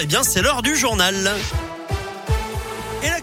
eh bien c'est l'heure du journal.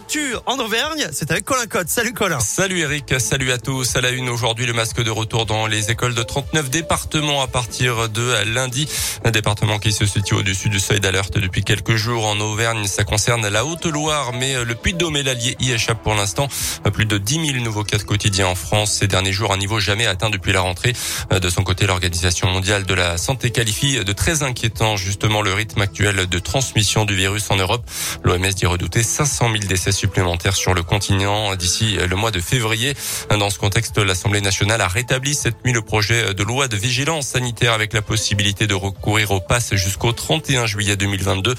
L'actu en Auvergne, c'est avec Colin Cotte. Salut Colin. Salut Eric, salut à tous. À la une aujourd'hui, le masque de retour dans les écoles de 39 départements à partir de lundi. Un département qui se situe au-dessus du seuil d'alerte depuis quelques jours en Auvergne. Ça concerne la Haute-Loire, mais le Puy-de-Dôme et l'Allier y échappent pour l'instant. Plus de 10 000 nouveaux cas quotidiens en France ces derniers jours, un niveau jamais atteint depuis la rentrée. De son côté, l'Organisation mondiale de la santé qualifie de très inquiétant justement le rythme actuel de transmission du virus en Europe. L'OMS dit redouter 500 000 décès supplémentaires sur le continent d'ici le mois de février. Dans ce contexte, l'Assemblée nationale a rétabli cette nuit le projet de loi de vigilance sanitaire avec la possibilité de recourir au pass jusqu'au 31 juillet 2022.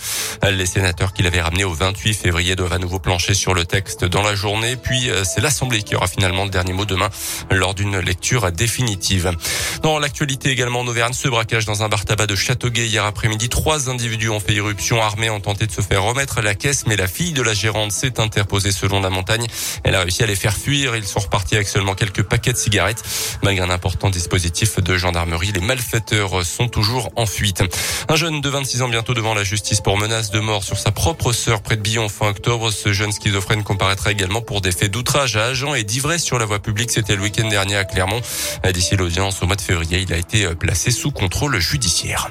Les sénateurs qui l'avaient ramené au 28 février doivent à nouveau plancher sur le texte dans la journée. Puis c'est l'Assemblée qui aura finalement le dernier mot demain lors d'une lecture définitive. Dans l'actualité également en Auvergne, ce braquage dans un bar tabac de Châteauguay hier après-midi, trois individus ont fait irruption armés, ont tenté de se faire remettre la caisse, mais la fille de la gérante s'est interposée selon la montagne. Elle a réussi à les faire fuir. Ils sont repartis avec seulement quelques paquets de cigarettes. Malgré un important dispositif de gendarmerie, les malfaiteurs sont toujours en fuite. Un jeune de 26 ans bientôt devant la justice pour menace de mort sur sa propre sœur près de Billon fin octobre. Ce jeune schizophrène comparaîtra également pour des faits d'outrage à agents et d'ivresse sur la voie publique. C'était le week-end dernier à Clermont. D'ici l'audience au mois de février, il a été placé sous contrôle judiciaire.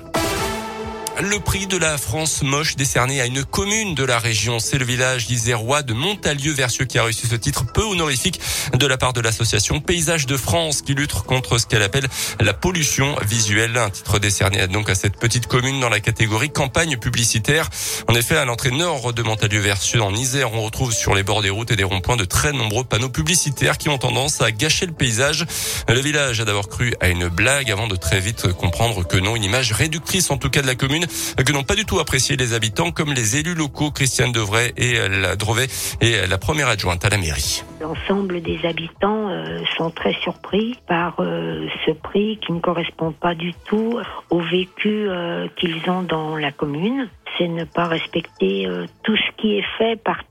Le prix de la France moche décerné à une commune de la région, c'est le village isérois de Montalieu-Versieux qui a reçu ce titre peu honorifique de la part de l'association Paysage de France qui lutte contre ce qu'elle appelle la pollution visuelle. Un titre décerné donc à cette petite commune dans la catégorie campagne publicitaire. En effet, à l'entrée nord de Montalieu-Versieux en Isère, on retrouve sur les bords des routes et des ronds-points de très nombreux panneaux publicitaires qui ont tendance à gâcher le paysage. Le village a d'abord cru à une blague avant de très vite comprendre que non, une image réductrice en tout cas de la commune que n'ont pas du tout apprécié les habitants comme les élus locaux Christiane Devray et la Drevet et la première adjointe à la mairie. L'ensemble des habitants euh, sont très surpris par euh, ce prix qui ne correspond pas du tout au vécu euh, qu'ils ont dans la commune. C'est ne pas respecter tout ce qui est fait par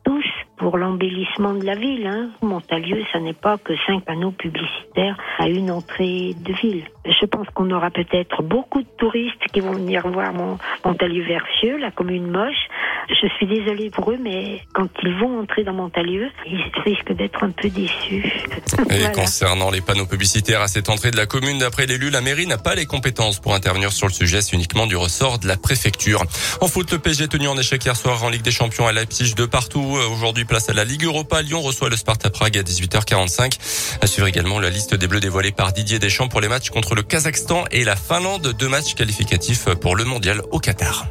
pour l'embellissement de la ville. Hein. Montalieu, ça n'est pas que cinq panneaux publicitaires à une entrée de ville. Je pense qu'on aura peut-être beaucoup de touristes qui vont venir voir Montalieu-Versieux, la commune moche. Je suis désolée pour eux, mais quand ils vont entrer dans Montalieu, ils risquent d'être un peu déçus. Et voilà. concernant les panneaux publicitaires à cette entrée de la commune, d'après l'élu, la mairie n'a pas les compétences pour intervenir sur le sujet. C'est uniquement du ressort de la préfecture. En foot, le PSG tenu en échec hier soir en Ligue des Champions à Leipzig de partout. Aujourd'hui, place à la Ligue Europa. Lyon reçoit le Sparta Prague à 18h45. À suivre également la liste des Bleus dévoilée par Didier Deschamps pour les matchs contre le Kazakhstan et la Finlande. Deux matchs qualificatifs pour le mondial au Qatar.